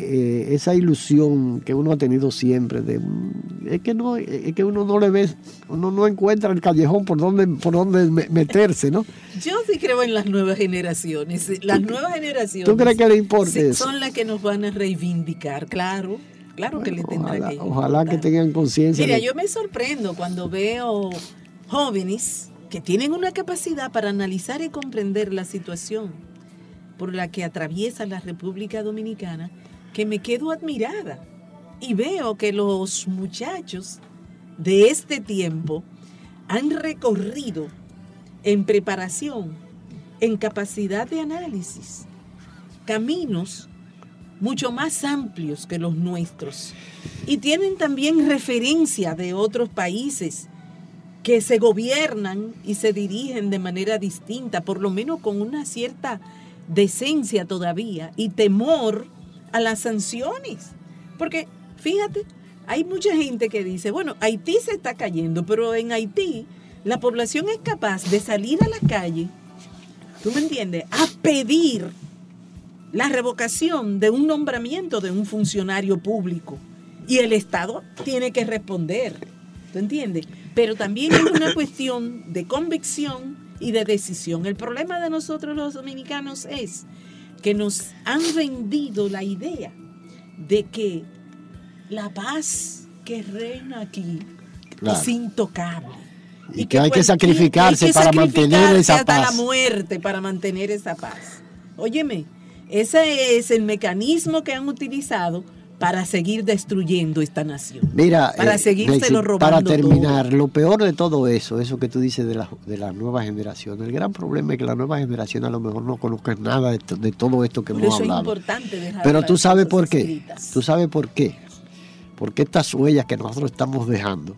eh, esa ilusión que uno ha tenido siempre de es que no es que uno no le ve uno no encuentra el callejón por donde por donde me- meterse, ¿no? Yo sí creo en las nuevas generaciones. Las nuevas generaciones. ¿Tú crees que le eso? Son las que nos van a reivindicar, claro. Claro que le tendrá Ojalá, que ojalá que tengan conciencia. Mira, de- yo me sorprendo cuando veo jóvenes que tienen una capacidad para analizar y comprender la situación por la que atraviesa la República Dominicana, que me quedo admirada. Y veo que los muchachos de este tiempo han recorrido en preparación, en capacidad de análisis, caminos mucho más amplios que los nuestros. Y tienen también referencia de otros países que se gobiernan y se dirigen de manera distinta, por lo menos con una cierta decencia todavía y temor a las sanciones. Porque, fíjate, hay mucha gente que dice, bueno, Haití se está cayendo, pero en Haití la población es capaz de salir a la calle, ¿tú me entiendes?, a pedir la revocación de un nombramiento de un funcionario público. Y el Estado tiene que responder. ¿Tú entiendes? Pero también es una cuestión de convicción y de decisión. El problema de nosotros los dominicanos es que nos han vendido la idea de que la paz que reina aquí Claro. es intocable. y que hay que sacrificarse hay que para mantener esa hasta paz. la muerte para mantener esa paz. Óyeme, ese es el mecanismo que han utilizado para seguir destruyendo esta nación. Mira, para eh, seguírselo Lexi, robando. para todo. terminar, lo peor de todo eso, eso que tú dices de la, de la nueva generación, el gran problema es que la nueva generación a lo mejor no conozca nada de, to- de todo esto que Por hemos eso es hablado. importante dejar Pero tú sabes por qué. escritas. Tú sabes por qué. Porque estas huellas que nosotros estamos dejando,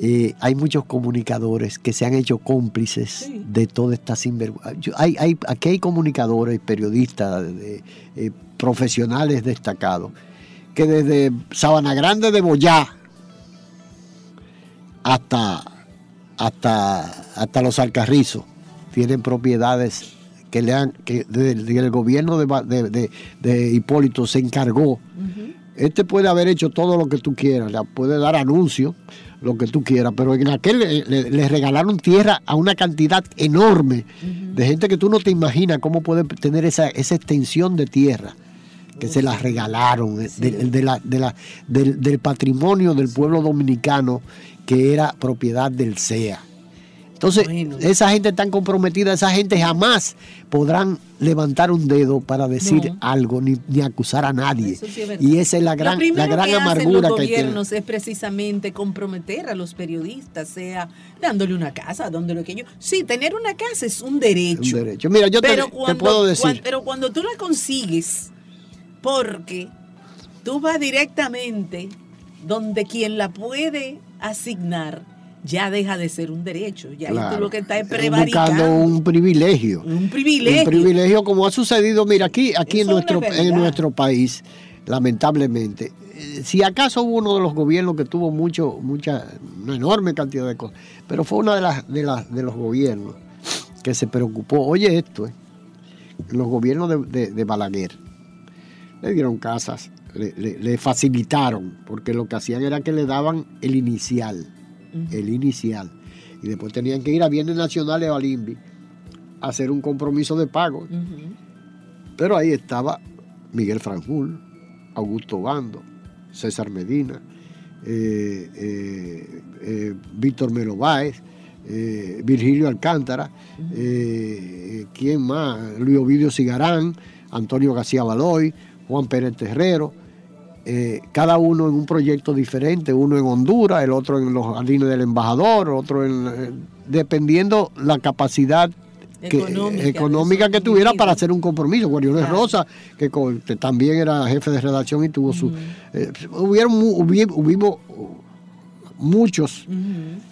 eh, hay muchos comunicadores que se han hecho cómplices de toda esta sinvergüenza. Hay, hay, aquí hay comunicadores, periodistas, de- eh, profesionales destacados, que desde Sabana Grande de Boyá hasta, hasta, hasta los Alcarrizos tienen propiedades que le han, que desde el- el gobierno de- de- de Hipólito se encargó. Este puede haber hecho todo lo que tú quieras, le puede dar anuncios, lo que tú quieras, pero en aquel le, le- le regalaron tierra a una cantidad enorme de gente que tú no te imaginas cómo puede tener esa, esa extensión de tierra que se la regalaron eh, de- de la- de la- del, del patrimonio del pueblo dominicano que era propiedad del CEA. Entonces, esa gente tan comprometida, esa gente jamás podrán levantar un dedo para decir No. algo ni, ni acusar a nadie. Sí es y esa es la Lo gran, la gran que hacen amargura los que tiene. gobiernos es precisamente comprometer a los periodistas, sea dándole una casa, dándole aquello. Sí, tener una casa es un derecho. Un derecho. Mira, yo te- Pero te cuando- puedo decir. pero cuando tú la consigues, porque tú vas directamente donde quien la puede asignar ya deja de ser un derecho. Ya Claro. tú lo que estás es Buscando prevaricando. un privilegio. Un privilegio. Un privilegio como ha sucedido, mira, aquí, aquí en Eso nuestro, en nuestro país, lamentablemente. eh, Si acaso hubo uno de los gobiernos que tuvo mucho, mucha, una enorme cantidad de cosas, pero fue uno de, las, de, las, de los gobiernos que se preocupó. Oye esto, eh, los gobiernos de, de- de Balaguer le dieron casas, le, le- le facilitaron, porque lo que hacían era que le daban el inicial, el inicial, y después tenían que ir a Bienes Nacionales o al INVI a hacer un compromiso de pago. Pero ahí estaba Miguel Franjul, Augusto Bando, César Medina, eh, eh, eh, Víctor Melo Báez, Virgilio Alcántara, ¿quién más? Luis Ovidio Cigarán, Antonio García Baloy, Juan Pérez Terrero, eh, cada uno en un proyecto diferente, uno en Honduras, el otro en los jardines del embajador, otro en, eh, dependiendo la capacidad que- Económica que tuviera para hacer un compromiso. Guariones Claro. Rosa, que, también era jefe de redacción y tuvo su... eh, hubieron, mu- hubi- hubimos muchos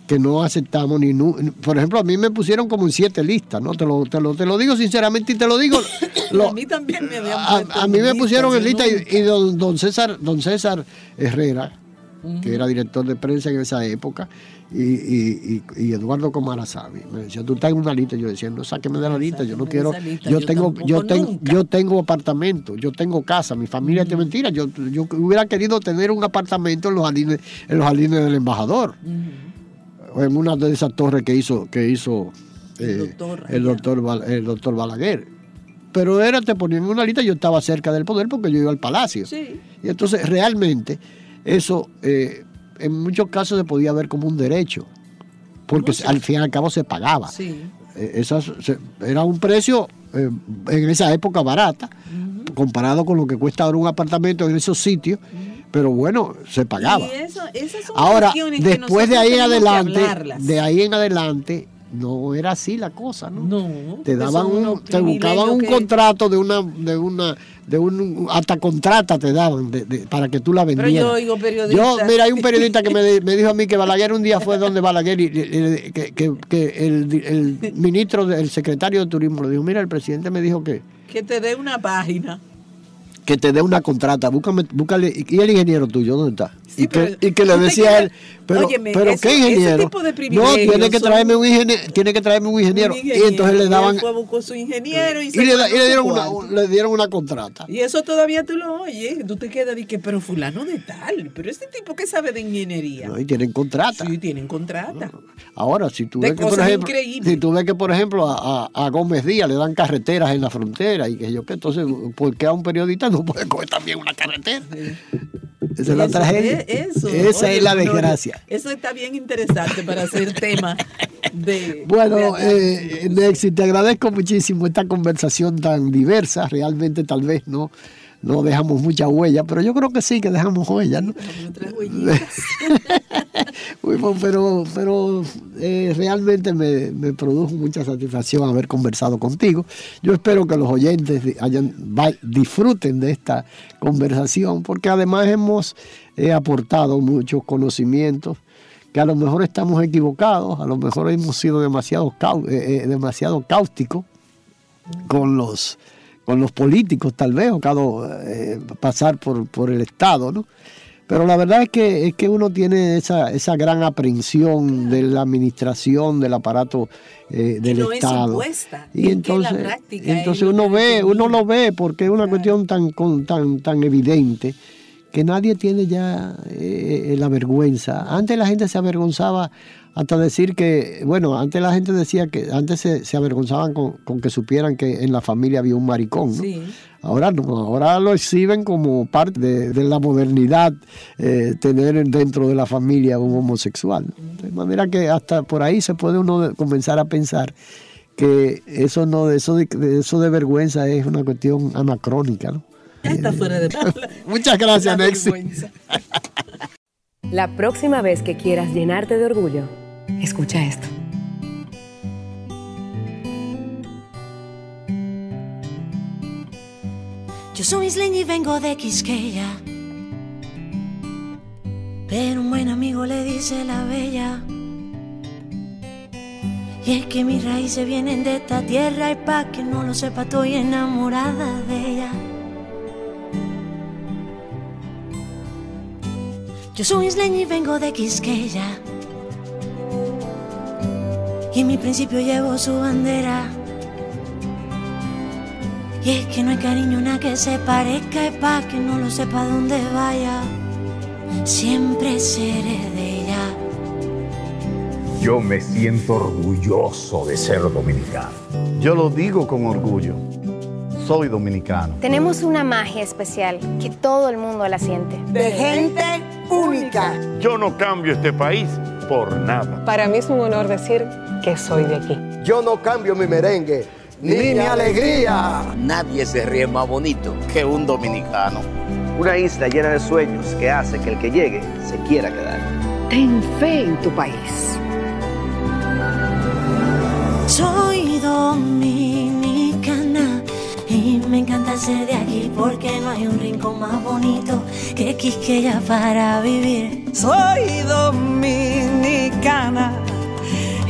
que no aceptamos ni por ejemplo a mí me pusieron como en siete listas no te lo, te lo, te lo digo sinceramente y te lo digo lo- a mí también me habían a, puesto a mí me pusieron en lista y, nunca. y don, don César don César Herrera que era director de prensa en esa época y, y- y- Eduardo Comarazabi me decía tú estás en una lista yo decía no sáqueme de la lista yo no quiero lista, yo yo tengo yo tengo yo tengo apartamento yo tengo casa mi familia es de mentira yo, yo hubiera querido tener un apartamento en los jardines en los jardines del embajador o en una de esas torres que hizo que hizo eh, doctor el doctor Bal- el doctor Balaguer. Pero era te ponían en una lista yo estaba cerca del poder porque yo iba al palacio. Sí. y entonces realmente eso eh, en muchos casos se podía ver como un derecho porque al fin y al cabo se pagaba. Sí. Eh, esas se- era un precio eh, en esa época barata comparado con lo que cuesta ahora un apartamento en esos sitios pero bueno se pagaba. Y eso, esas son Ahora, después de ahí en adelante, de ahí en adelante, no era así la cosa, ¿no? No, te daban un, te buscaban un que- contrato de una, de una, de un, hasta contrata te daban de- de- para que tú la Pero vendieras. yo oigo periodistas. Yo, mira, hay un periodista que me, di- me dijo a mí que Balaguer un día fue donde Balaguer y, y- y- que, que- que el, el ministro, de- el secretario de turismo le dijo, mira, el presidente me dijo que, Que te dé una página. Que te dé una contrata, búscame, búscale, y el ingeniero tuyo, ¿dónde está? y, que, y que le decía a él, pero, Óyeme, pero ¿qué ingeniero? no, tiene que traerme un ingeniero, tiene que traerme un ingeniero. Un y entonces le daban, fue, buscó su ingeniero y, y le, da- y dieron una, le dieron una contrata. Y eso todavía tú lo oyes. Tú te quedas de que, pero fulano de tal. Pero este tipo que sabe de ingeniería. ¿no? Y tienen contrata. Sí, tienen contrata. Ahora, si tú De ves que, por ejemplo, increíbles. si tú ves que, por ejemplo, a, a- a Gómez Díaz le dan carreteras en la frontera y que yo que entonces, ¿por qué a un periodista no puede coger también una carretera? Esa es la Eso, tragedia. eh, eso. Esa Oye, es la desgracia. Eso está bien interesante para hacer tema de. Bueno, de eh, Nexi, te agradezco muchísimo esta conversación tan diversa. Realmente tal vez no, no dejamos mucha huella, pero yo creo que sí que dejamos huella, ¿no? Huellitas. Bueno, pero pero eh, realmente me, me produjo mucha satisfacción haber conversado contigo. Yo espero que los oyentes hayan, disfruten de esta conversación, porque además hemos eh, aportado muchos conocimientos que a lo mejor estamos equivocados, a lo mejor hemos sido demasiado, eh, eh, demasiado cáusticos con los, con los políticos tal vez, o cada, eh, pasar por, por el Estado, ¿no? Pero la verdad es que, es que uno tiene esa, esa gran aprensión de la administración del aparato eh, del no es Estado. impuesta, y es que la entonces, entonces uno ve, uno lo ve porque es una cuestión tan, con- tan, tan evidente que nadie tiene ya eh, la vergüenza. Antes la gente se avergonzaba hasta decir que, bueno, antes la gente decía que, antes se, se avergonzaban con, con que supieran que en la familia había un maricón, ¿no? Sí. Ahora no, ahora lo exhiben como parte de, de la modernidad eh, tener dentro de la familia un homosexual. De manera que hasta por ahí se puede uno comenzar a pensar que eso no, eso de, eso de vergüenza es una cuestión anacrónica, ¿no? Está fuera de Muchas gracias, La Nexi. La próxima vez que quieras llenarte de orgullo, escucha esto. Yo soy isleña y vengo de Quisqueya. Pero un buen amigo le dice la bella. Y es que mis raíces vienen de esta tierra y pa' que no lo sepa estoy enamorada de ella. Yo soy isleña y vengo de Quisqueya. Y en mi principio llevo su bandera. Y es que no hay cariño nada que se parezca y pa' que no lo sepa dónde vaya. Siempre seré de ella. Yo me siento orgulloso de ser dominicano. Yo lo digo con orgullo. Soy dominicano. Tenemos una magia especial que todo el mundo la siente. De gente única. Yo no cambio este país por nada. Para mí es un honor decir que soy de aquí. Yo no cambio mi merengue ni mi alegría. Nadie se ríe más bonito que un dominicano. Una isla llena de sueños que hace que el que llegue se quiera quedar. Ten fe en tu país. Soy dominicana y me encanta ser de aquí porque no hay un rincón más bonito que Quisqueya para vivir. Soy dominicana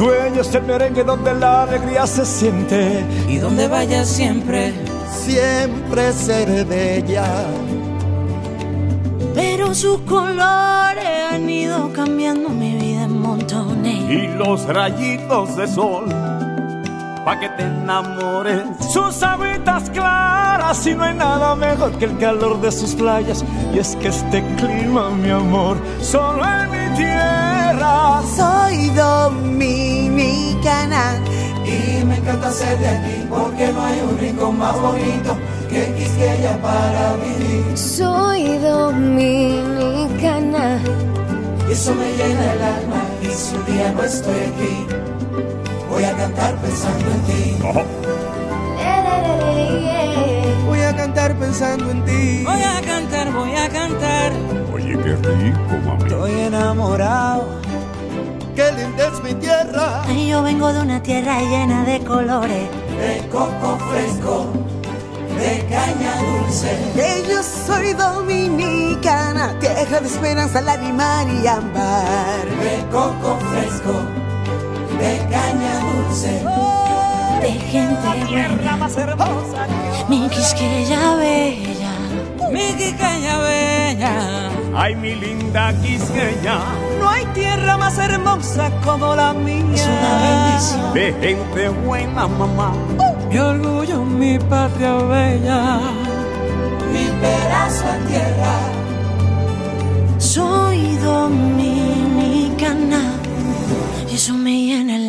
Dueños del merengue donde la alegría se siente. Y donde vaya siempre, siempre seré bella. Pero sus colores han ido cambiando mi vida en montones. Y los rayitos de sol, pa' que te enamores. Sus aguitas claras y no hay nada mejor que el calor de sus playas. Y es que este clima, mi amor, solo en mi tierra. Soy dominicana y me encanta ser de aquí porque no hay un rincón más bonito que Quisqueya para vivir. Soy dominicana y eso me llena el alma y si un día no estoy aquí voy a cantar pensando en ti. Voy a cantar pensando en ti. Voy a cantar, voy a cantar. Oye, qué rico, mami. Estoy enamorado. Qué linda es mi tierra. Ay, yo vengo de una tierra llena de colores. De coco fresco, de caña dulce. Que yo soy dominicana, tierra de esperanza, lágrima y ámbar. De coco fresco, de caña dulce. de gente tierra más hermosa. Mi Quisqueya bella. Mi Quisqueya bella. Ay, mi linda Quisqueya. No hay tierra más hermosa como la mía. Es una bendición. De gente buena, mamá. Mi orgullo, mi patria bella. Mi pedazo de tierra. Soy dominicana y eso me llena el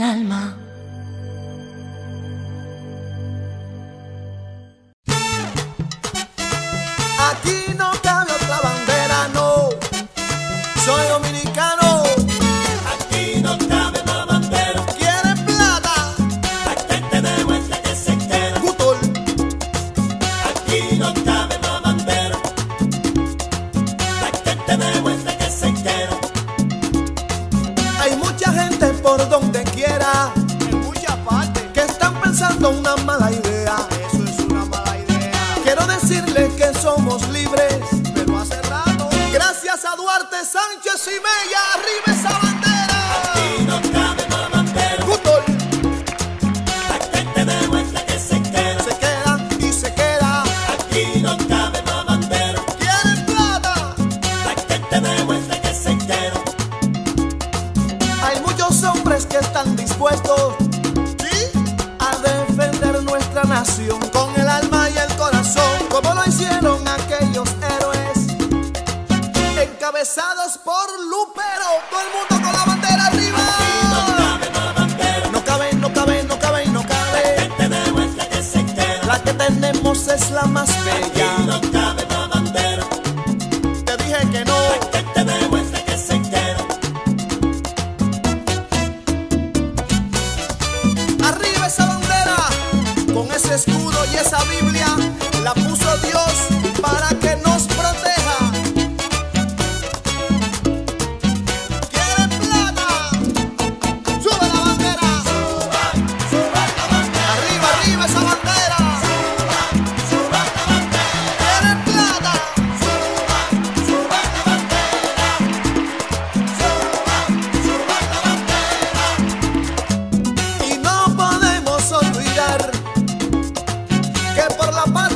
la paz.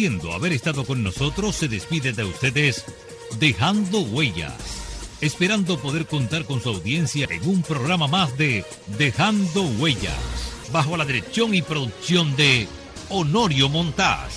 Haber estado con nosotros, se despide de ustedes Dejando Huellas, esperando poder contar con su audiencia en un programa más de Dejando Huellas, bajo la dirección y producción de Honorio Montás.